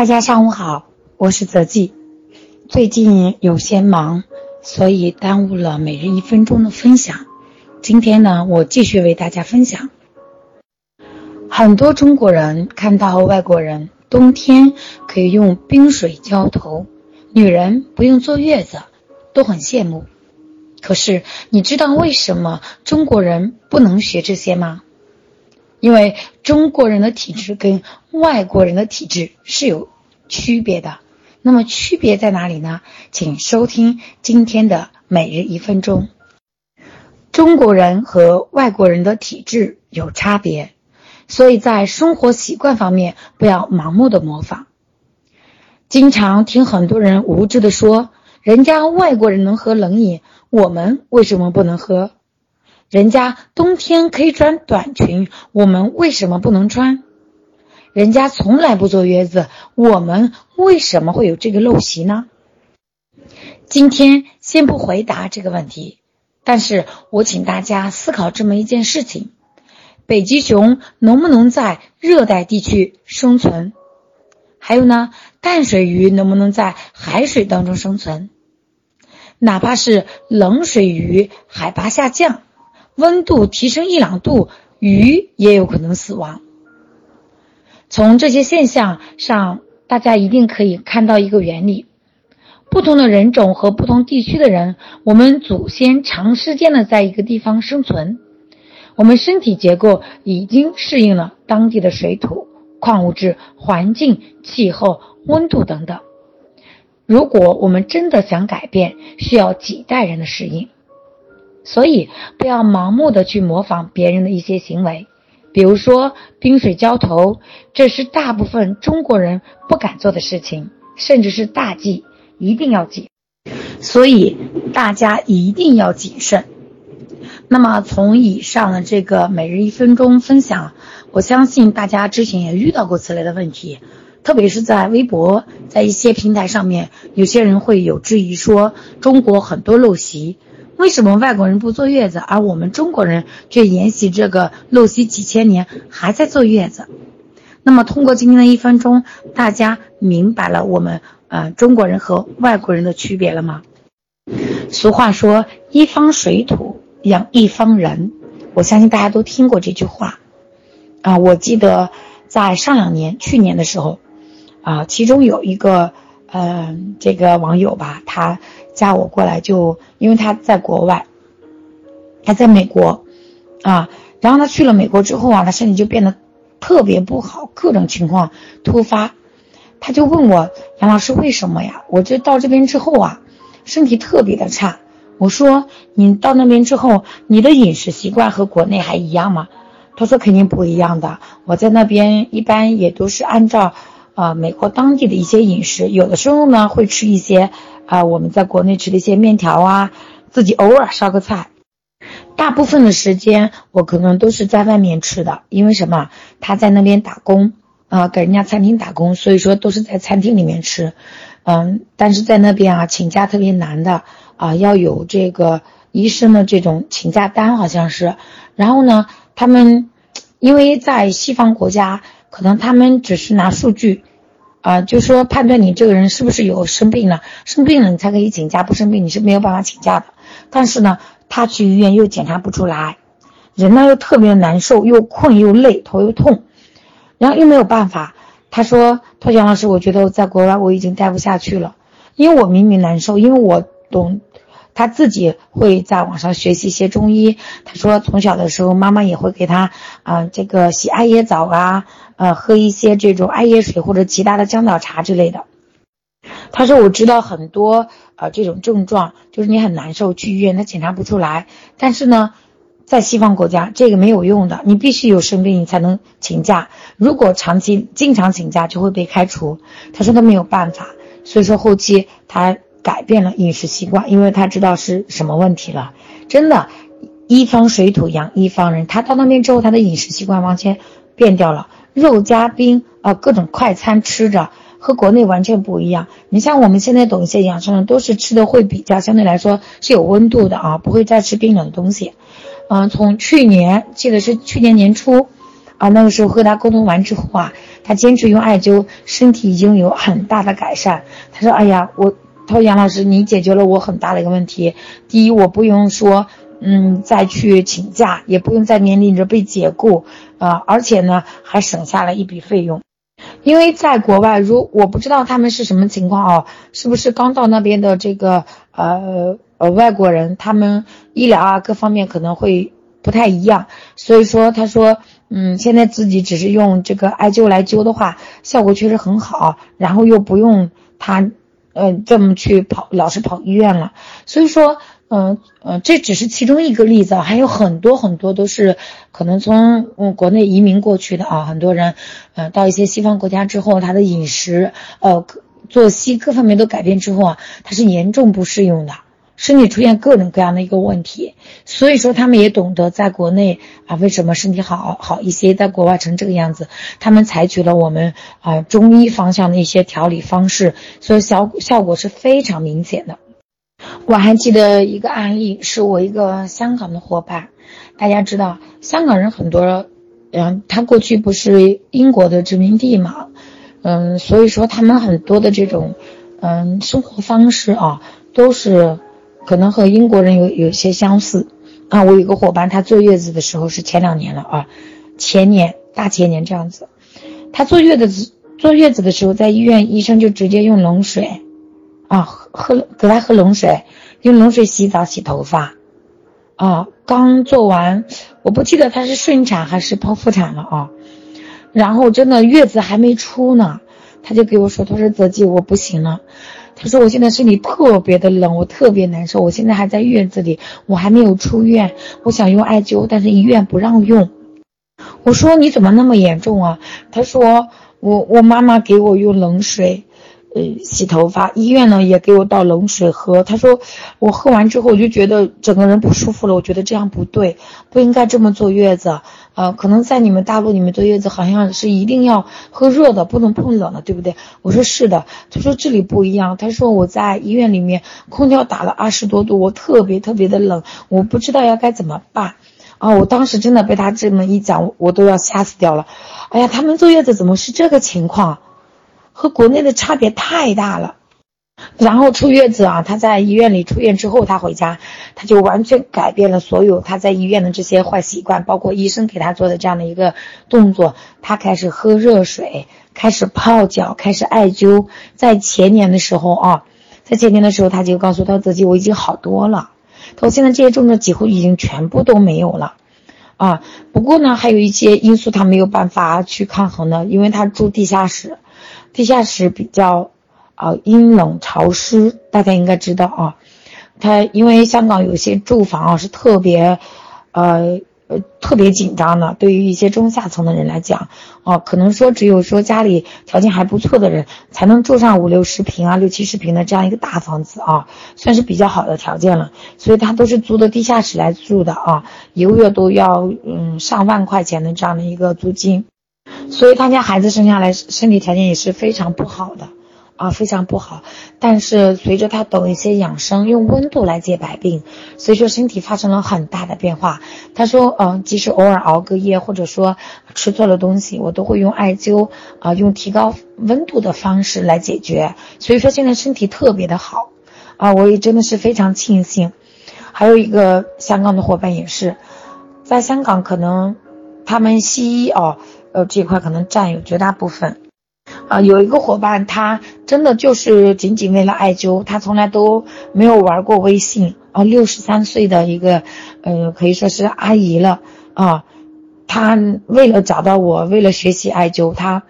大家上午好，我是泽记。最近有些忙，所以耽误了每日一分钟的分享。今天呢，我继续为大家分享。很多中国人看到外国人冬天可以用冰水浇头，女人不用坐月子，都很羡慕。可是你知道为什么中国人不能学这些吗？因为中国人的体质跟外国人的体质是有区别的。那么区别在哪里呢？请收听今天的每日一分钟。中国人和外国人的体质有差别，所以在生活习惯方面不要盲目的模仿。经常听很多人无知的说，人家外国人能喝冷饮，我们为什么不能喝？人家冬天可以穿短裙，我们为什么不能穿？人家从来不坐月子，我们为什么会有这个陋习呢？今天先不回答这个问题，但是我请大家思考这么一件事情：北极熊能不能在热带地区生存？还有呢，淡水鱼能不能在海水当中生存？哪怕是冷水鱼，海拔下降。温度提升一两度，鱼也有可能死亡。从这些现象上，大家一定可以看到一个原理：不同的人种和不同地区的人，我们祖先长时间的在一个地方生存，我们身体结构已经适应了当地的水土、矿物质、环境、气候、温度等等。如果我们真的想改变，需要几代人的适应。所以不要盲目的去模仿别人的一些行为，比如说冰水浇头，这是大部分中国人不敢做的事情，甚至是大忌，一定要谨。所以大家一定要谨慎。那么从以上的这个每日一分钟分享，我相信大家之前也遇到过此类的问题，特别是在微博，在一些平台上面，有些人会有质疑说中国很多陋习。为什么外国人不坐月子，而我们中国人却沿袭这个陋习几千年，还在坐月子？那么，通过今天的一分钟，大家明白了我们呃中国人和外国人的区别了吗？俗话说“一方水土养一方人”，我相信大家都听过这句话啊。我记得在上两年、去年的时候啊，其中有一个嗯这个网友吧，他。加我过来就，因为他在国外，他在美国，啊，然后他去了美国之后啊，他身体就变得特别不好，各种情况突发，他就问我杨老师为什么呀？我就到这边之后啊，身体特别的差。我说你到那边之后，你的饮食习惯和国内还一样吗？他说肯定不一样的。我在那边一般也都是按照，呃，美国当地的一些饮食，有的时候呢会吃一些。啊，我们在国内吃的一些面条啊，自己偶尔烧个菜，大部分的时间我可能都是在外面吃的，因为什么？他在那边打工啊，给人家餐厅打工，所以说都是在餐厅里面吃。嗯，但是在那边啊，请假特别难的啊，要有这个医生的这种请假单，好像是。然后呢，他们因为在西方国家，可能他们只是拿数据。啊，就说判断你这个人是不是有生病了，生病了你才可以请假，不生病你是没有办法请假的。但是呢，他去医院又检查不出来，人呢又特别难受，又困又累，头又痛，然后又没有办法。他说：“托强老师，我觉得我在国外我已经待不下去了，因为我明明难受，因为我懂。”他自己会在网上学习一些中医。他说从小的时候，妈妈也会给他啊这个洗艾叶澡啊。呃，喝一些这种艾叶水或者其他的姜枣茶之类的。他说：“我知道很多呃这种症状，就是你很难受，去医院他检查不出来。但是呢，在西方国家这个没有用的，你必须有生病你才能请假。如果长期经常请假就会被开除。”他说他没有办法，所以说后期他改变了饮食习惯，因为他知道是什么问题了。真的，一方水土养一方人。他到那边之后，他的饮食习惯完全变掉了。肉加冰啊，各种快餐吃着，和国内完全不一样。你像我们现在懂一些养生的，都是吃的会比较相对来说是有温度的啊，不会再吃冰冷的东西。嗯，从去年记得是去年年初，啊，那个时候和他沟通完之后啊，他。坚持用艾灸，身体已经有很大的改善。他说：“哎呀，我，他说杨老师，你解决了我很大的一个问题。第一，我不用说，嗯，再去请假，也不用再面临着被解雇，啊，而且呢，还省下了一笔费用。因为在国外，如我不知道他们是什么情况啊，是不是刚到那边的这个呃呃外国人，他们医疗啊各方面可能会。”不太一样，所以说他说，嗯，现在自己只是用这个艾灸来灸的话，效果确实很好，然后又不用他，嗯，这么去跑，老是跑医院了。所以说，嗯嗯，这只是其中一个例子啊，还有很多很多都是可能从嗯国内移民过去的啊，很多人，嗯，到一些西方国家之后，他的饮食，呃，作息各方面都改变之后啊，他是严重不适用的。身体出现各种各样的一个问题，所以说他们也懂得在国内啊，为什么身体好好一些，在国外成这个样子，他们采取了我们啊中医方向的一些调理方式，所以效效果是非常明显的。我还记得一个案例，是我一个香港的伙伴，大家知道香港人很多，嗯，他过去不是英国的殖民地嘛，嗯，所以说他们很多的这种嗯生活方式啊，都是。可能和英国人有有些相似啊！我有个伙伴，他坐月子的时候是前两年了啊，前年大前年这样子，他坐月子坐月子的时候，在医院医生就直接用冷水啊喝给他喝冷水，用冷水洗澡洗头发啊。刚做完，我不记得他是顺产还是剖腹产了啊。然后真的月子还没出呢，他就给我说：“他说泽记我不行了。”他说：“我现在身体特别的冷，我特别难受。我现在还在院子里，我还没有出院。我想用艾灸，但是医院不让用。”我说：“你怎么那么严重啊？”他说：“我我妈妈给我用冷水。”呃，洗头发，医院呢也给我倒冷水喝。他说，我喝完之后我就觉得整个人不舒服了。我觉得这样不对，不应该这么坐月子。呃，可能在你们大陆里面坐月子好像是一定要喝热的，不能碰冷的，对不对？我说是的。他说这里不一样。他说我在医院里面空调打了二十多度，我特别特别的冷，我不知道要该怎么办。啊，我当时真的被他这么一讲，我都要吓死掉了。哎呀，他们坐月子怎么是这个情况？和国内的差别太大了，然后出月子啊，他在医院里出院之后，他回家，他就完全改变了所有他在医院的这些坏习惯，包括医生给他做的这样的一个动作，他开始喝热水，开始泡脚，开始艾灸。在前年的时候啊，在前年的时候，他就告诉他自己，我已经好多了，他说现在这些症状几乎已经全部都没有了，啊，不过呢，还有一些因素他没有办法去抗衡的，因为他住地下室。地下室比较，啊阴冷潮湿，大家应该知道啊。他因为香港有些住房啊是特别，呃呃特别紧张的，对于一些中下层的人来讲，哦可能说只有说家里条件还不错的人才能住上五六十平啊六七十平的这样一个大房子啊，算是比较好的条件了。所以他都是租的地下室来住的啊，一个月都要嗯上万块钱的这样的一个租金。所以他家孩子生下来身体条件也是非常不好的，啊，非常不好。但是随着他懂一些养生，用温度来解百病，所以说身体发生了很大的变化。他说，嗯，即使偶尔熬个夜，或者说吃错了东西，我都会用艾灸，啊，用提高温度的方式来解决。所以说现在身体特别的好，啊，我也真的是非常庆幸。还有一个香港的伙伴也是，在香港可能他们西医哦。呃，这块可能占有绝大部分，啊，有一个伙伴，他真的就是仅仅为了艾灸，他从来都没有玩过微信，啊，六十三岁的一个，呃，可以说是阿姨了，啊，他为了找到我，为了学习艾灸，他，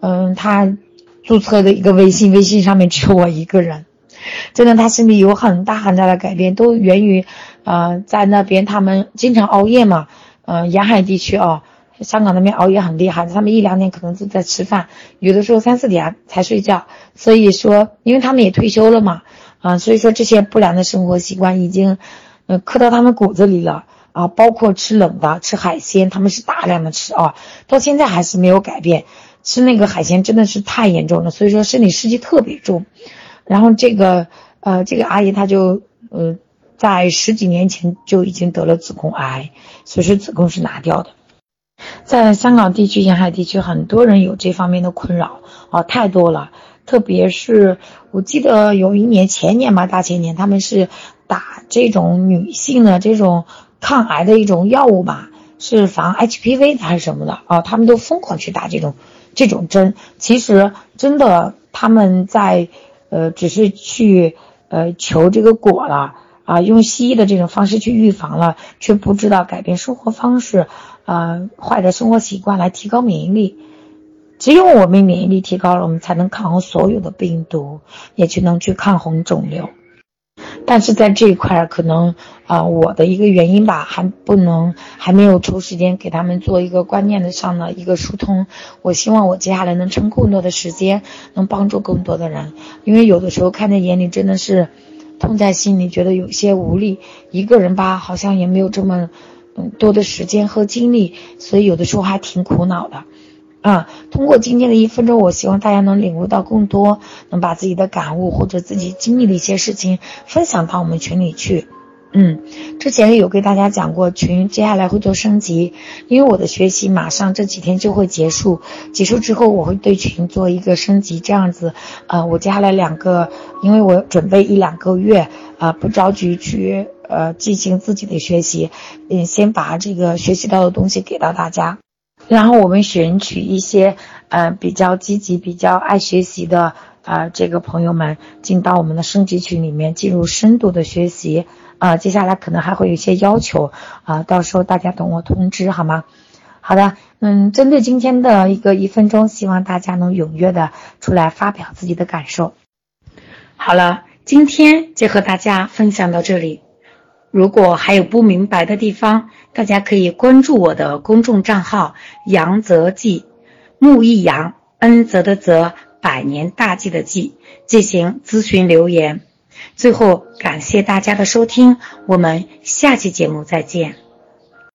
嗯，他注册的一个微信，微信上面只有我一个人，真的，他心里有很大很大的改变，都源于，呃，在那边他们经常熬夜嘛，呃，沿海地区啊。香港那边熬夜很厉害，他们一两点可能就在吃饭，有的时候三四点才睡觉。所以说，因为他们也退休了嘛，啊，所以说这些不良的生活习惯已经，呃，刻到他们骨子里了啊。包括吃冷的、吃海鲜，他们是大量的吃啊，到现在还是没有改变。吃那个海鲜真的是太严重了，所以说身体湿气特别重。然后这个，呃，这个阿姨她就，呃，在十几年前就已经得了子宫癌，所以说子宫是拿掉的。在香港地区、沿海地区，很多人有这方面的困扰啊，太多了。特别是我记得有一年前年吧，大前年他们是打这种女性的这种抗癌的一种药物吧，是防 HPV 还是什么的啊？他们都疯狂去打这种这种针。其实真的他们在呃只是去呃求这个果了啊，用西医的这种方式去预防了，却不知道改变生活方式啊，坏的生活习惯来提高免疫力。只有我们免疫力提高了，我们才能抗衡所有的病毒，也就能去抗衡肿瘤。但是在这一块，可能啊，我的一个原因吧，还不能，还没有抽时间给他们做一个观念的上的一个疏通。我希望我接下来能撑更多的时间，能帮助更多的人。因为有的时候看在眼里，真的是痛在心里，觉得有些无力。一个人吧，好像也没有这么多的时间和精力，所以有的时候还挺苦恼的。啊，通过今天的一分钟，我希望大家能领悟到更多，能把自己的感悟或者自己经历的一些事情分享到我们群里去。嗯，之前有给大家讲过群，接下来会做升级，因为我的学习马上这几天就会结束，结束之后我会对群做一个升级，这样子，呃，我接下来两个，因为我准备一两个月，啊，不着急去呃进行自己的学习，嗯，先把这个学习到的东西给到大家。然后我们选取一些，呃，比较积极、比较爱学习的，啊，这个朋友们进到我们的升级群里面，进入深度的学习。啊，接下来可能还会有一些要求，啊，到时候大家等我通知好吗？好的，嗯，针对今天的一个一分钟，希望大家能踊跃的出来发表自己的感受。好了，今天就和大家分享到这里。如果还有不明白的地方，大家可以关注我的公众账号“杨泽记”，木易杨，恩泽的泽，百年大计的计，进行咨询留言。最后，感谢大家的收听，我们下期节目再见。